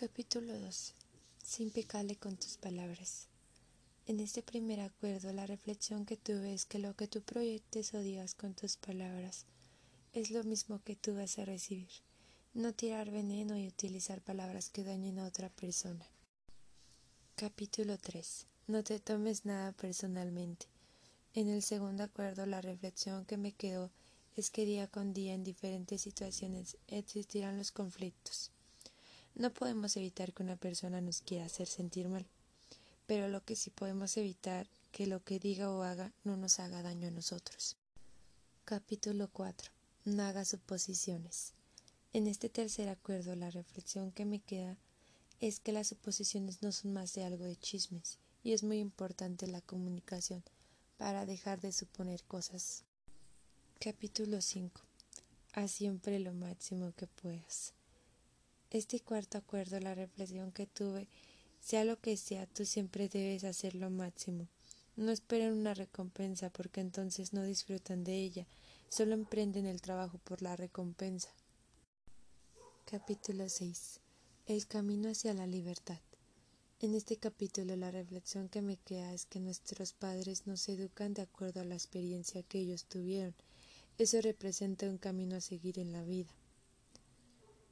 Capítulo 2. Sin pecarle con tus palabras. En este primer acuerdo, la reflexión que tuve es que lo que tú proyectes o digas con tus palabras es lo mismo que tú vas a recibir. No tirar veneno y utilizar palabras que dañen a otra persona. Capítulo 3. No te tomes nada personalmente. En el segundo acuerdo, la reflexión que me quedó es que día con día en diferentes situaciones existirán los conflictos. No podemos evitar que una persona nos quiera hacer sentir mal, pero lo que sí podemos evitar que lo que diga o haga no nos haga daño a nosotros. Capítulo 4. No haga suposiciones. En este tercer acuerdo la reflexión que me queda es que las suposiciones no son más de algo de chismes y es muy importante la comunicación para dejar de suponer cosas. Capítulo 5. Haz siempre lo máximo que puedas. Este cuarto acuerdo, la reflexión que tuve, sea lo que sea, tú siempre debes hacer lo máximo. No esperen una recompensa porque entonces no disfrutan de ella, solo emprenden el trabajo por la recompensa. Capítulo 6. El camino hacia la libertad. En este capítulo la reflexión que me queda es que nuestros padres nos educan de acuerdo a la experiencia que ellos tuvieron. Eso representa un camino a seguir en la vida.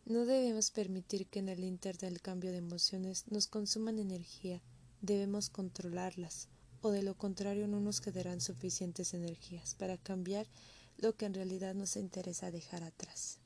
No debemos permitir que en el inter del cambio de emociones nos consuman energía, debemos controlarlas, o de lo contrario no nos quedarán suficientes energías para cambiar lo que en realidad nos interesa dejar atrás.